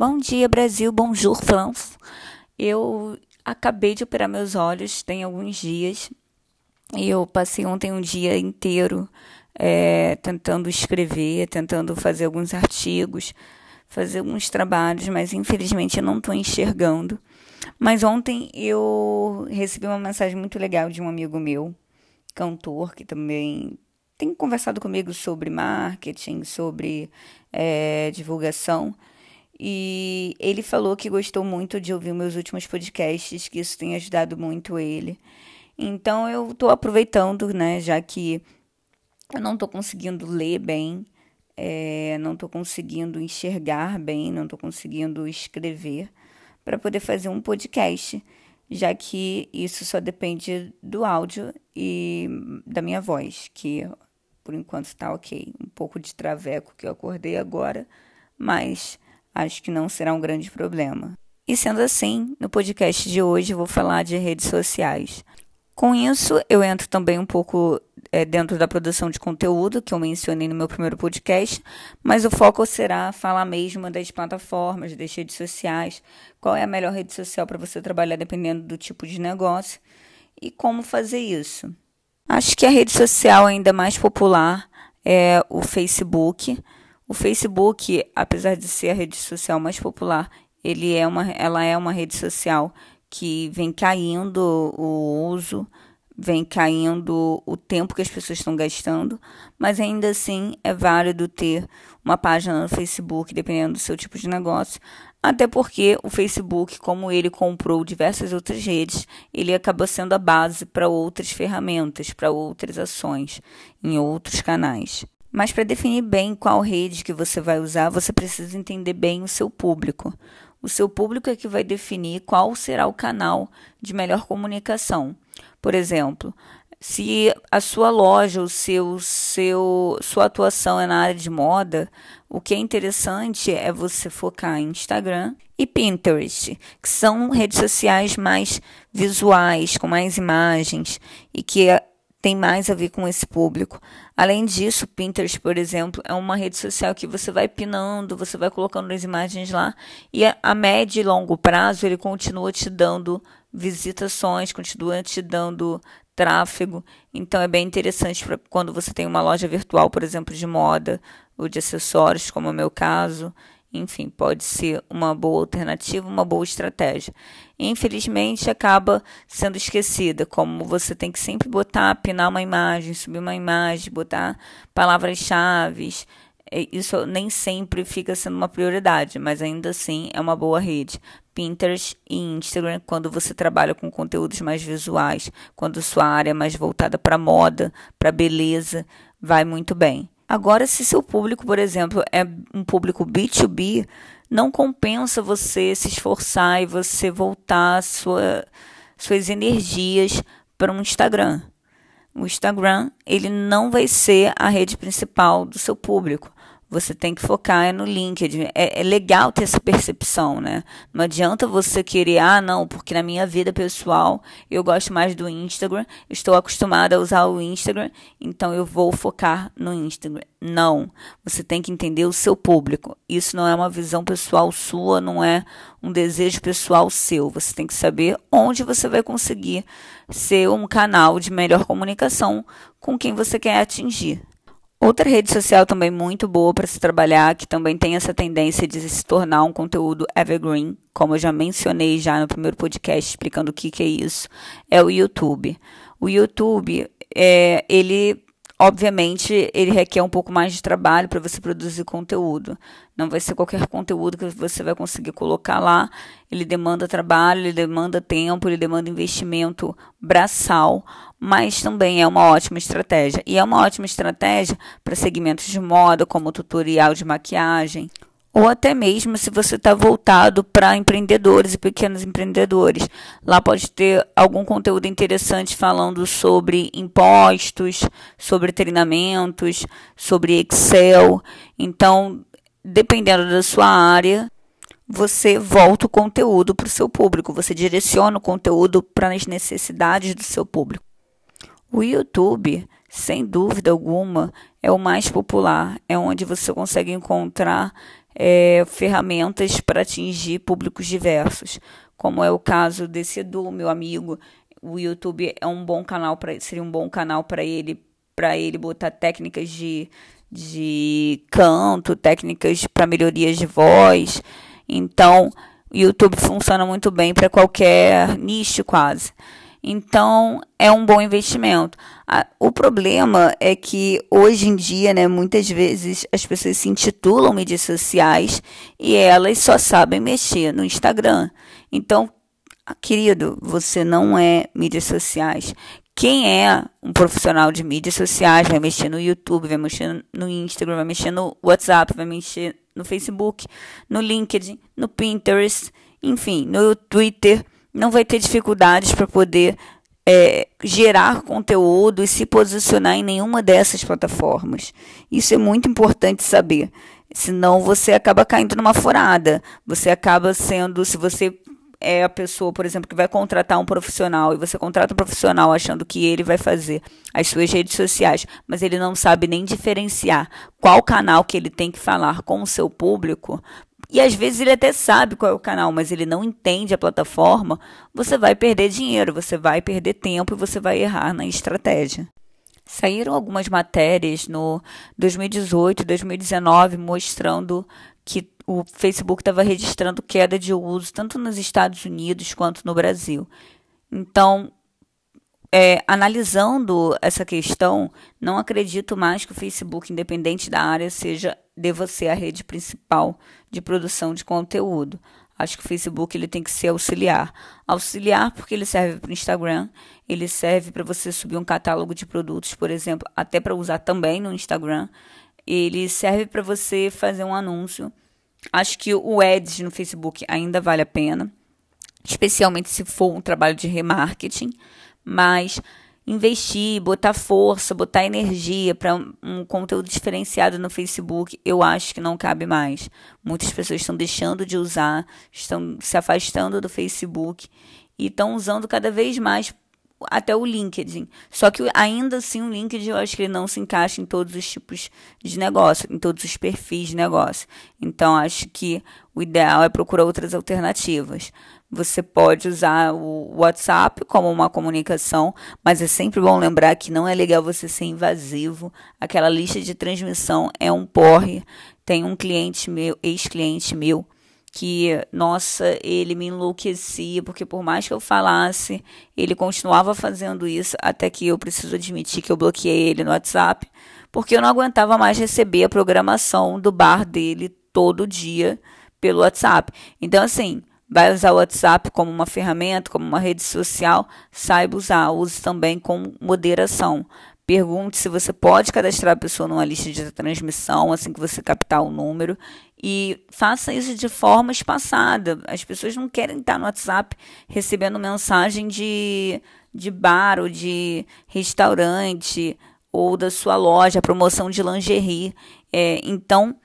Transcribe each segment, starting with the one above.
Bom dia, Brasil. Bonjour, France. Eu acabei de operar meus olhos, tem alguns dias. E eu passei ontem um dia inteiro é, tentando escrever, tentando fazer alguns artigos, fazer alguns trabalhos, mas infelizmente eu não estou enxergando. Mas ontem eu recebi uma mensagem muito legal de um amigo meu, cantor, que também tem conversado comigo sobre marketing, sobre é, divulgação. E ele falou que gostou muito de ouvir meus últimos podcasts, que isso tem ajudado muito ele. Então eu estou aproveitando, né, já que eu não estou conseguindo ler bem, é, não estou conseguindo enxergar bem, não estou conseguindo escrever, para poder fazer um podcast, já que isso só depende do áudio e da minha voz, que por enquanto está ok. Um pouco de traveco que eu acordei agora, mas acho que não será um grande problema. E sendo assim, no podcast de hoje vou falar de redes sociais. Com isso, eu entro também um pouco é, dentro da produção de conteúdo, que eu mencionei no meu primeiro podcast, mas o foco será falar mesmo das plataformas, das redes sociais, qual é a melhor rede social para você trabalhar dependendo do tipo de negócio e como fazer isso. Acho que a rede social ainda mais popular é o Facebook. O Facebook, apesar de ser a rede social mais popular, ele é uma, ela é uma rede social que vem caindo o uso, vem caindo o tempo que as pessoas estão gastando, mas ainda assim é válido ter uma página no Facebook, dependendo do seu tipo de negócio, até porque o Facebook, como ele comprou diversas outras redes, ele acaba sendo a base para outras ferramentas, para outras ações em outros canais. Mas para definir bem qual rede que você vai usar, você precisa entender bem o seu público. O seu público é que vai definir qual será o canal de melhor comunicação. Por exemplo, se a sua loja, o seu, seu, sua atuação é na área de moda, o que é interessante é você focar em Instagram e Pinterest, que são redes sociais mais visuais, com mais imagens e que tem mais a ver com esse público. Além disso, Pinterest, por exemplo, é uma rede social que você vai pinando, você vai colocando as imagens lá e a médio e longo prazo ele continua te dando visitações, continua te dando tráfego. Então é bem interessante para quando você tem uma loja virtual, por exemplo, de moda ou de acessórios, como é o meu caso. Enfim, pode ser uma boa alternativa, uma boa estratégia. Infelizmente, acaba sendo esquecida, como você tem que sempre botar, pinar uma imagem, subir uma imagem, botar palavras-chave. É, isso nem sempre fica sendo uma prioridade, mas ainda assim é uma boa rede. Pinterest e Instagram, quando você trabalha com conteúdos mais visuais, quando sua área é mais voltada para moda, para beleza, vai muito bem. Agora, se seu público, por exemplo, é um público B2B, não compensa você se esforçar e você voltar sua, suas energias para um Instagram. O Instagram, ele não vai ser a rede principal do seu público. Você tem que focar no LinkedIn. É, é, legal ter essa percepção, né? Não adianta você querer, ah, não, porque na minha vida pessoal eu gosto mais do Instagram, estou acostumada a usar o Instagram, então eu vou focar no Instagram. Não. Você tem que entender o seu público. Isso não é uma visão pessoal sua, não é um desejo pessoal seu. Você tem que saber onde você vai conseguir ser um canal de melhor comunicação com quem você quer atingir. Outra rede social também muito boa para se trabalhar, que também tem essa tendência de se tornar um conteúdo evergreen, como eu já mencionei já no primeiro podcast explicando o que, que é isso, é o YouTube. O YouTube, é, ele Obviamente, ele requer um pouco mais de trabalho para você produzir conteúdo. Não vai ser qualquer conteúdo que você vai conseguir colocar lá. Ele demanda trabalho, ele demanda tempo, ele demanda investimento braçal, mas também é uma ótima estratégia. E é uma ótima estratégia para segmentos de moda, como tutorial de maquiagem, ou até mesmo se você está voltado para empreendedores e pequenos empreendedores. Lá pode ter algum conteúdo interessante falando sobre impostos, sobre treinamentos, sobre Excel. Então, dependendo da sua área, você volta o conteúdo para o seu público, você direciona o conteúdo para as necessidades do seu público. O YouTube, sem dúvida alguma, é o mais popular, é onde você consegue encontrar é, ferramentas para atingir públicos diversos, como é o caso desse Edu, meu amigo. O YouTube é um bom canal para seria um bom canal para ele para ele botar técnicas de, de canto, técnicas para melhorias de voz. Então, o YouTube funciona muito bem para qualquer nicho quase. Então, é um bom investimento. O problema é que hoje em dia, né, muitas vezes as pessoas se intitulam mídias sociais e elas só sabem mexer no Instagram. Então, querido, você não é mídias sociais. Quem é um profissional de mídias sociais vai mexer no YouTube, vai mexer no Instagram, vai mexer no WhatsApp, vai mexer no Facebook, no LinkedIn, no Pinterest, enfim, no Twitter não vai ter dificuldades para poder é, gerar conteúdo e se posicionar em nenhuma dessas plataformas. Isso é muito importante saber. Senão você acaba caindo numa furada. Você acaba sendo, se você é a pessoa, por exemplo, que vai contratar um profissional e você contrata um profissional achando que ele vai fazer as suas redes sociais, mas ele não sabe nem diferenciar qual canal que ele tem que falar com o seu público, e às vezes ele até sabe qual é o canal, mas ele não entende a plataforma, você vai perder dinheiro, você vai perder tempo e você vai errar na estratégia. Saíram algumas matérias no 2018 2019 mostrando que o Facebook estava registrando queda de uso tanto nos Estados Unidos quanto no Brasil. Então, é, analisando essa questão, não acredito mais que o Facebook, independente da área, seja deva ser a rede principal de produção de conteúdo. Acho que o Facebook ele tem que ser auxiliar. Auxiliar porque ele serve para o Instagram, ele serve para você subir um catálogo de produtos, por exemplo, até para usar também no Instagram. Ele serve para você fazer um anúncio. Acho que o Ads no Facebook ainda vale a pena, especialmente se for um trabalho de remarketing mas investir, botar força, botar energia para um, conteúdo diferenciado no Facebook, eu acho que não cabe mais. Muitas pessoas estão deixando de usar, estão se afastando do Facebook e estão usando cada vez mais até o LinkedIn. Só que ainda assim o LinkedIn eu acho que ele não se encaixa em todos os tipos de negócio, em todos os perfis de negócio. Então acho que o ideal é procurar outras alternativas. Você pode usar o WhatsApp como uma comunicação, mas é sempre bom lembrar que não é legal você ser invasivo. Aquela lista de transmissão é um porre. Tem um cliente meu, ex-cliente meu, que, nossa, ele me enlouquecia, porque por mais que eu falasse, ele continuava fazendo isso, até que eu preciso admitir que eu bloqueei ele no WhatsApp, porque eu não aguentava mais receber a programação do bar dele todo dia pelo WhatsApp. Então, assim, vai usar o WhatsApp como uma ferramenta, como uma rede social, saiba usar, use também com moderação. Pergunte se você pode cadastrar a pessoa numa lista de transmissão assim que você captar o número e faça isso de forma espaçada. As pessoas não querem estar no WhatsApp recebendo mensagem de, de bar ou de restaurante ou da sua loja, promoção de lingerie. É, então,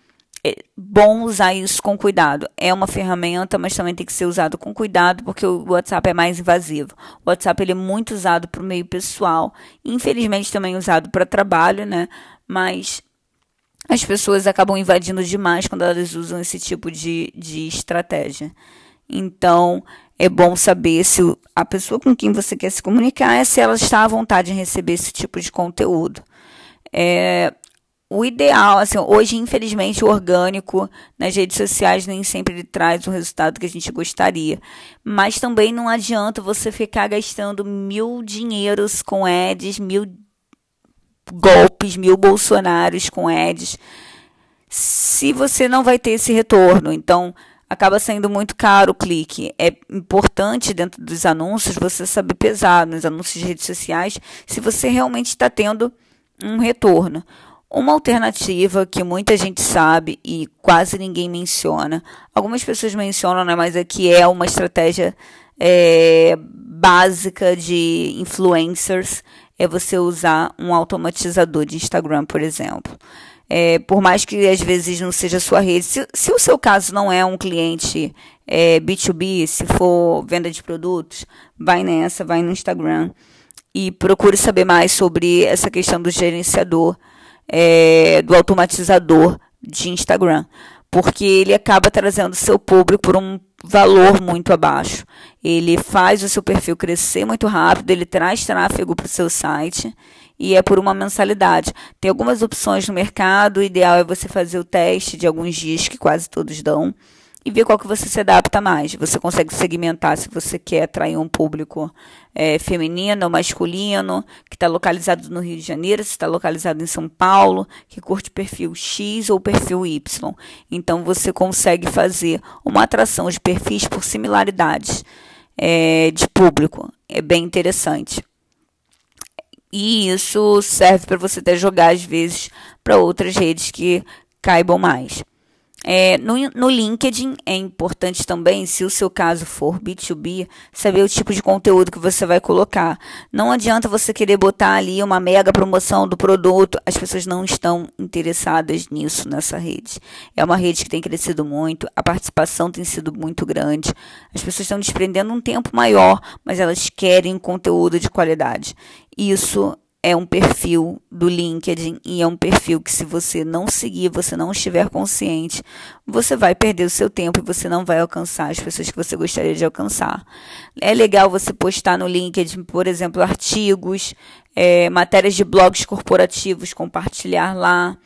é bom usar isso com cuidado. É uma ferramenta, mas também tem que ser usado com cuidado, porque o WhatsApp é mais invasivo. O WhatsApp ele é muito usado para o meio pessoal, infelizmente também usado para trabalho, né? Mas as pessoas acabam invadindo demais quando elas usam esse tipo de, de estratégia. Então, é bom saber se a pessoa com quem você quer se comunicar é se ela está à vontade em receber esse tipo de conteúdo. É, o ideal, assim, hoje, infelizmente, o orgânico nas redes sociais nem sempre traz o resultado que a gente gostaria. Mas também não adianta você ficar gastando mil dinheiros com ads, mil golpes, mil bolsonaros com ads, se você não vai ter esse retorno. Então, acaba sendo muito caro o clique. É importante dentro dos anúncios você saber pesar nos anúncios de redes sociais se você realmente está tendo um retorno. Uma alternativa que muita gente sabe e quase ninguém menciona, algumas pessoas mencionam, né, mas aqui é uma estratégia é, básica de influencers, é você usar um automatizador de Instagram, por exemplo. É, por mais que às vezes não seja sua rede, se, se o seu caso não é um cliente é, B2B, se for venda de produtos, vai nessa, vai no Instagram e procure saber mais sobre essa questão do gerenciador é, do automatizador de Instagram. porque ele acaba trazendo seu público por um valor muito abaixo. Ele faz o seu perfil crescer muito rápido, ele traz tráfego para o seu site e é por uma mensalidade. Tem algumas opções no mercado, o ideal é você fazer o teste de alguns dias que quase todos dão e ver qual que você se adapta mais. Você consegue segmentar se você quer atrair um público é, feminino ou masculino, que está localizado no Rio de Janeiro, se está localizado em São Paulo, que curte perfil X ou perfil Y. Então você consegue fazer uma atração de perfis por similaridades é, de público. É bem interessante. E isso serve para você até jogar, às vezes, para outras redes que caibam mais. É, no, no LinkedIn é importante também, se o seu caso for B2B, saber o tipo de conteúdo que você vai colocar. Não adianta você querer botar ali uma mega promoção do produto, as pessoas não estão interessadas nisso nessa rede. É uma rede que tem crescido muito, a participação tem sido muito grande, as pessoas estão desprendendo um tempo maior, mas elas querem conteúdo de qualidade. Isso é um perfil do LinkedIn e é um perfil que, se você não seguir, você não estiver consciente, você vai perder o seu tempo e você não vai alcançar as pessoas que você gostaria de alcançar. É legal você postar no LinkedIn, por exemplo, artigos, é, matérias de blogs corporativos, compartilhar lá.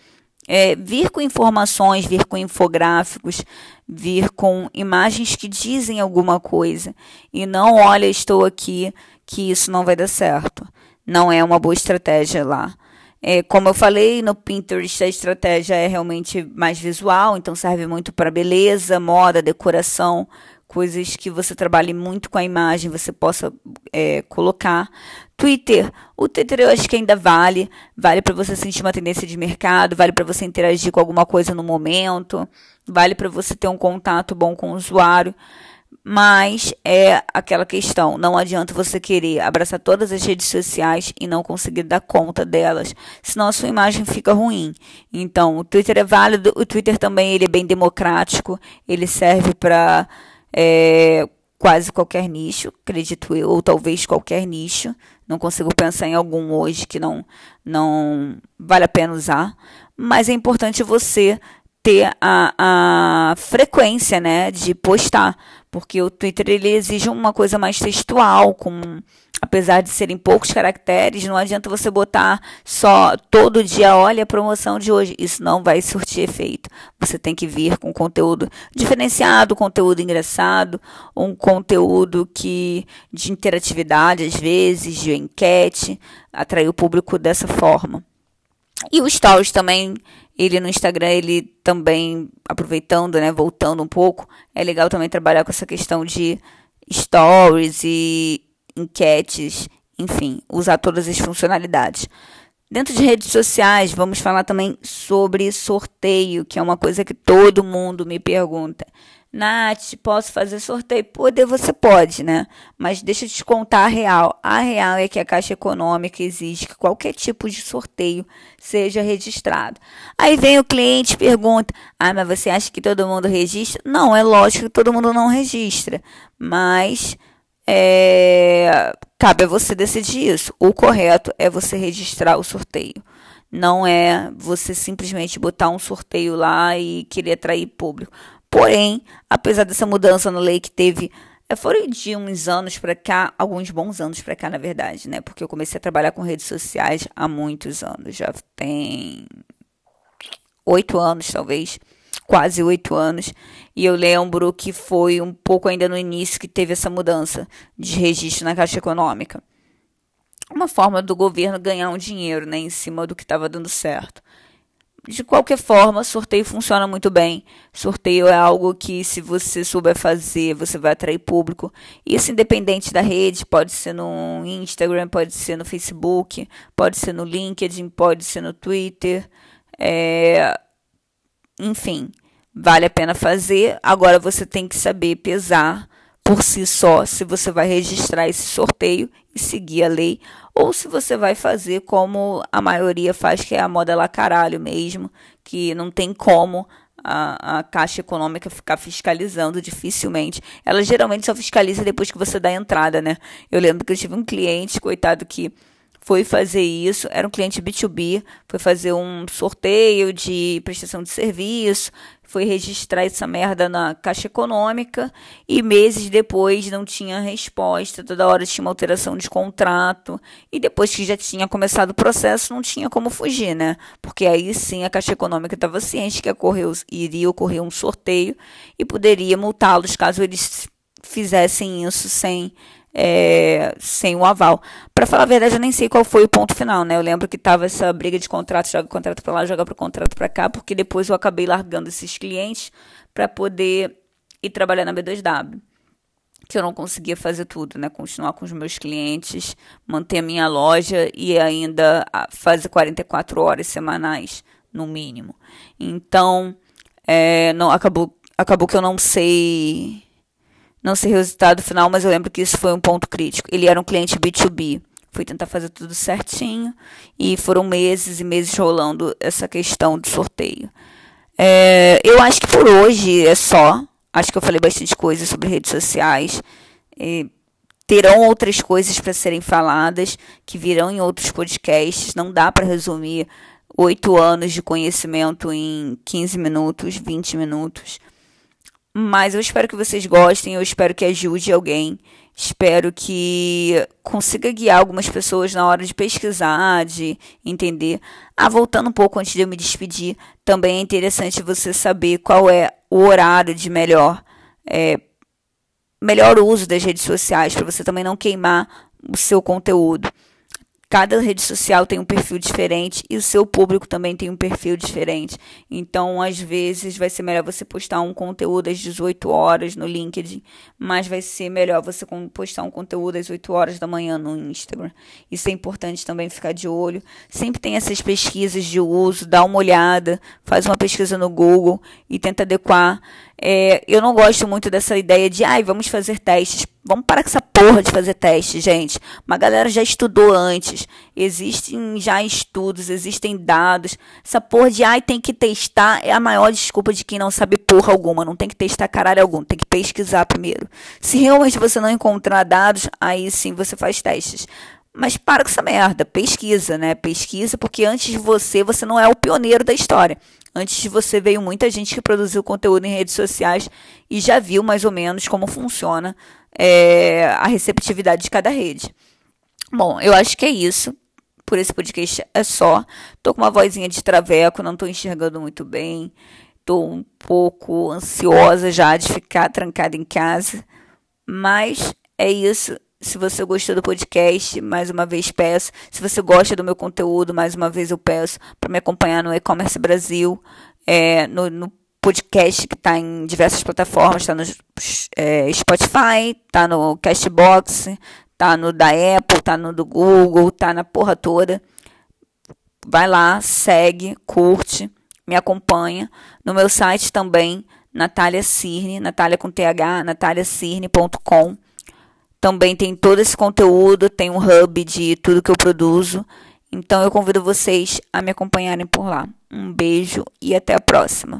É, vir com informações, vir com infográficos, vir com imagens que dizem alguma coisa. E não, olha, estou aqui, que isso não vai dar certo não é uma boa estratégia lá. É, como eu falei, no Pinterest a estratégia é realmente mais visual, então serve muito para beleza, moda, decoração, coisas que você trabalhe muito com a imagem, você possa é, colocar. Twitter, o Twitter eu acho que ainda vale, vale para você sentir uma tendência de mercado, vale para você interagir com alguma coisa no momento, vale para você ter um contato bom com o usuário. Mas é aquela questão, não adianta você querer abraçar todas as redes sociais e não conseguir dar conta delas, senão a sua imagem fica ruim. Então, o Twitter é válido, o Twitter também ele é bem democrático, ele serve para é, quase qualquer nicho, acredito eu, ou talvez qualquer nicho. Não consigo pensar em algum hoje que não, não vale a pena usar, mas é importante você ter a, a frequência, né, de postar, porque o Twitter ele exige uma coisa mais textual, com apesar de serem poucos caracteres, não adianta você botar só todo dia, olha a promoção de hoje, isso não vai surtir efeito. Você tem que vir com conteúdo diferenciado, conteúdo engraçado, um conteúdo que de interatividade às vezes, de enquete, atrair o público dessa forma. E o Stories também ele no Instagram, ele também, aproveitando, né, voltando um pouco, é legal também trabalhar com essa questão de stories e enquetes, enfim, usar todas as funcionalidades. Dentro de redes sociais, vamos falar também sobre sorteio, que é uma coisa que todo mundo me pergunta. Nath, posso fazer sorteio? Poder você pode, né? Mas deixa eu te contar a real. A real é que a Caixa Econômica exige que qualquer tipo de sorteio seja registrado. Aí vem o cliente e pergunta: Ah, mas você acha que todo mundo registra? Não, é lógico que todo mundo não registra. Mas é, cabe a você decidir isso. O correto é você registrar o sorteio. Não é você simplesmente botar um sorteio lá e querer atrair público. Porém, apesar dessa mudança na lei que teve, é, foram de uns anos para cá, alguns bons anos para cá, na verdade, né? Porque eu comecei a trabalhar com redes sociais há muitos anos, já tem oito anos, talvez, quase oito anos. E eu lembro que foi um pouco ainda no início que teve essa mudança de registro na Caixa Econômica. Uma forma do governo ganhar um dinheiro, né, em cima do que estava dando certo. De qualquer forma, sorteio funciona muito bem. Sorteio é algo que, se você souber fazer, você vai atrair público. Isso independente da rede, pode ser no Instagram, pode ser no Facebook, pode ser no LinkedIn, pode ser no Twitter. É... Enfim, vale a pena fazer. Agora você tem que saber pesar por si só se você vai registrar esse sorteio e seguir a lei ou se você vai fazer como a maioria faz, que é a moda lá caralho mesmo, que não tem como a, a Caixa Econômica ficar fiscalizando dificilmente. Ela geralmente só fiscaliza depois que você dá a entrada, né? Eu lembro que eu tive um cliente, coitado, que foi fazer isso, era um cliente B2B, foi fazer um sorteio de prestação de serviço, foi registrar essa merda na Caixa Econômica e meses depois não tinha resposta, toda hora tinha uma alteração de contrato e depois que já tinha começado o processo não tinha como fugir, né? Porque aí sim a Caixa Econômica estava ciente que ocorreu, iria ocorrer um sorteio e poderia multá-los caso eles fizessem isso sem é, sem o aval. Para falar a verdade, eu nem sei qual foi o ponto final, né? Eu lembro que tava essa briga de contrato, joga contrato para lá, joga para contrato para cá, porque depois eu acabei largando esses clientes para poder ir trabalhar na B2W. Que eu não conseguia fazer tudo, né? Continuar com os meus clientes, manter a minha loja e ainda fazer 44 horas semanais, no mínimo. Então, é, não, acabou, acabou que eu não sei não sei o resultado final, mas eu lembro que isso foi um ponto crítico. Ele era um cliente B2B. Fui tentar fazer tudo certinho e foram meses e meses rolando essa questão do sorteio. É, eu acho que por hoje é só. Acho que eu falei bastante coisa sobre redes sociais. E terão outras coisas para serem faladas que virão em outros podcasts. Não dá para resumir oito anos de conhecimento em 15 minutos, 20 minutos. Mas eu espero que vocês gostem, eu espero que ajude alguém. Espero que consiga guiar algumas pessoas na hora de pesquisar, de entender. Ah, voltando um pouco antes de eu me despedir, também é interessante você saber qual é o horário de melhor, é, melhor uso das redes sociais, para você também não queimar o seu conteúdo. Cada rede social tem um perfil diferente e o seu público também tem um perfil diferente. Então, às vezes, vai ser melhor você postar um conteúdo às 18 horas no LinkedIn, mas vai ser melhor você postar um conteúdo às 8 horas da manhã no Instagram. Isso é importante também ficar de olho. Sempre tem essas pesquisas de uso, dá uma olhada, faz uma pesquisa no Google e tenta adequar. É, eu não gosto muito dessa ideia de, ai, vamos fazer testes Vamos parar com essa porra de fazer teste, gente. Uma galera já estudou antes. Existem já estudos, existem dados. Essa porra de ai tem que testar é a maior desculpa de quem não sabe porra alguma. Não tem que testar caralho algum, tem que pesquisar primeiro. Se realmente você não encontrar dados, aí sim você faz testes. Mas para com essa merda, pesquisa, né? Pesquisa, porque antes de você, você não é o pioneiro da história. Antes de você veio muita gente que produziu conteúdo em redes sociais e já viu mais ou menos como funciona é, a receptividade de cada rede. Bom, eu acho que é isso. Por esse podcast é só. Tô com uma vozinha de traveco, não tô enxergando muito bem. Tô um pouco ansiosa já de ficar trancada em casa. Mas é isso. Se você gostou do podcast, mais uma vez peço. Se você gosta do meu conteúdo, mais uma vez eu peço para me acompanhar no E-Commerce Brasil, é, no, no podcast que está em diversas plataformas, está no é, Spotify, está no Castbox, está no da Apple, está no do Google, está na porra toda. Vai lá, segue, curte, me acompanha. No meu site também, Natália Cirne, Natália com TH, nataliacirne.com. Também tem todo esse conteúdo, tem um hub de tudo que eu produzo. Então eu convido vocês a me acompanharem por lá. Um beijo e até a próxima.